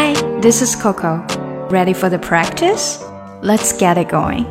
Hi, this is Coco. Ready for the practice? Let's get it going.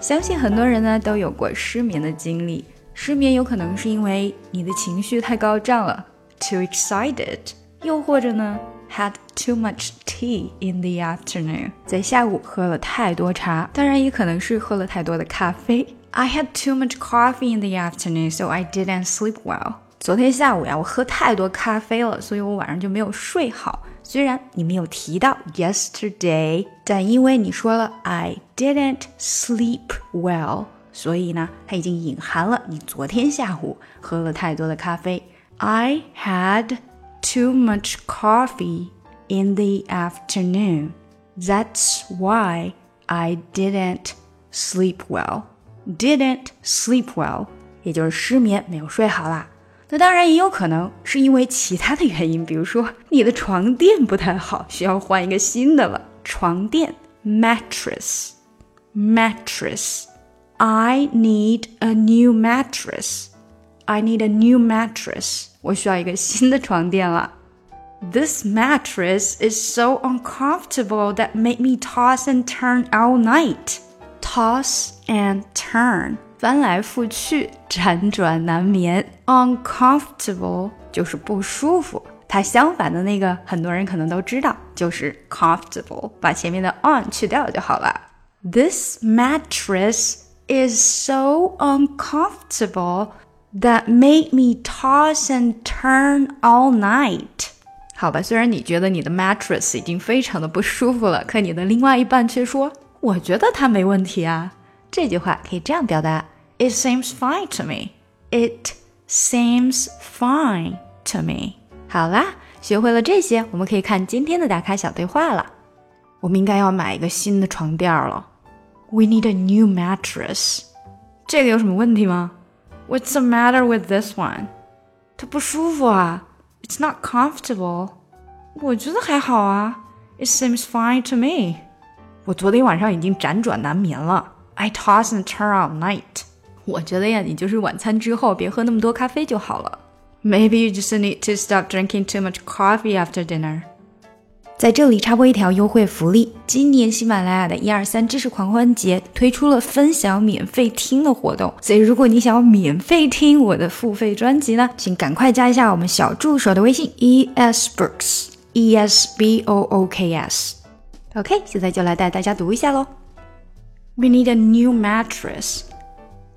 相信很多人呢都有过失眠的经历。失眠有可能是因为你的情绪太高涨了，too excited，又或者呢 had too much tea in the afternoon，在下午喝了太多茶。当然也可能是喝了太多的咖啡。I had too much coffee in the afternoon, so I didn't sleep well. 昨天下午呀，我喝太多咖啡了，所以我晚上就没有睡好。虽然你没有提到 yesterday，但因为你说了 I didn't sleep well，所以呢，它已经隐含了你昨天下午喝了太多的咖啡。I had too much coffee in the afternoon. That's why I didn't sleep well. Didn't sleep well，也就是失眠，没有睡好啦。那当然也有可能是因为其他的原因，比如说你的床垫不太好，需要换一个新的了。床垫 mattress mattress I need a new mattress I need a new mattress 我需要一个新的床垫了。This mattress is so uncomfortable that made me toss and turn all night. Toss and turn 翻来覆去，辗转难眠。Uncomfortable 就是不舒服，它相反的那个很多人可能都知道，就是 comfortable，把前面的 on 去掉就好了。This mattress is so uncomfortable that made me toss and turn all night。好吧，虽然你觉得你的 mattress 已经非常的不舒服了，可你的另外一半却说，我觉得它没问题啊。这句话可以这样表达：It seems fine to me. It seems fine to me. 好啦，学会了这些，我们可以看今天的打卡小对话了。我们应该要买一个新的床垫了。We need a new mattress. 这个有什么问题吗？What's the matter with this one? 它不舒服啊。It's not comfortable. 我觉得还好啊。It seems fine to me. 我昨天晚上已经辗转难眠了。 I toss and turn all night。我觉得呀，你就是晚餐之后别喝那么多咖啡就好了。Maybe you just need to stop drinking too much coffee after dinner。在这里插播一条优惠福利：今年喜马拉雅的一二三知识狂欢节推出了分享免费听的活动，所以如果你想要免费听我的付费专辑呢，请赶快加一下我们小助手的微信 e s books e s b o o k s。OK，现在就来带大家读一下喽。We need a new mattress.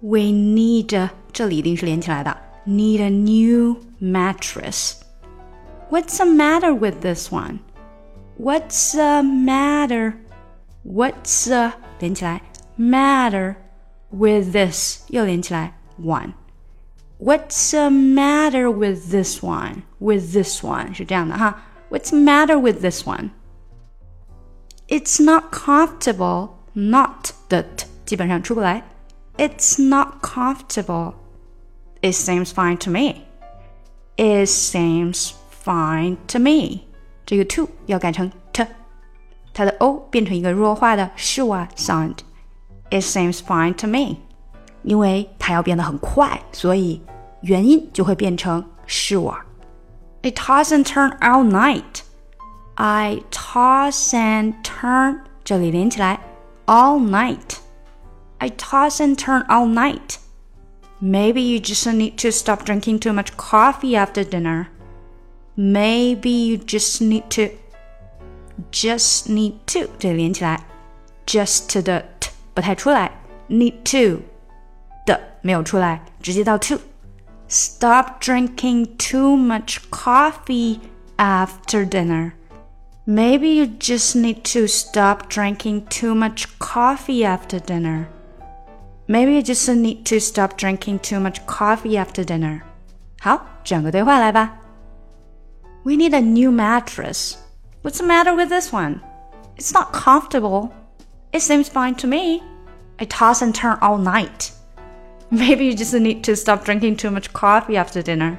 We need a 这里一定是连起来的。Need a new mattress. What's the matter with this one? What's the matter? What's the 连起来 matter with this 又连起来 one? What's the matter with this one? With this one 是这样的哈。What's the matter with this one? It's not comfortable. not 的 t 基本上出不来。It's not comfortable. It seems fine to me. It seems fine to me. 这个 to 要改成 t，它的 o 变成一个弱化的 schwa sound。It seems fine to me. 因为它要变得很快，所以元音就会变成 sure。It toss and turn all night. I toss and turn，这里连起来 all night. I toss and turn all night. Maybe you just need to stop drinking too much coffee after dinner. Maybe you just need to just need to 这连起来，just 的 t 不太出来，need to 的没有出来，直接到 to。Stop drinking too much coffee after dinner. Maybe you just need to stop drinking too much coffee after dinner. Maybe you just need to stop drinking too much coffee after dinner. 好，整个对话来吧。we need a new mattress. What's the matter with this one? It's not comfortable. It seems fine to me. I toss and turn all night. Maybe you just need to stop drinking too much coffee after dinner.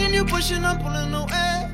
Pushing, you pushing, I'm pulling away.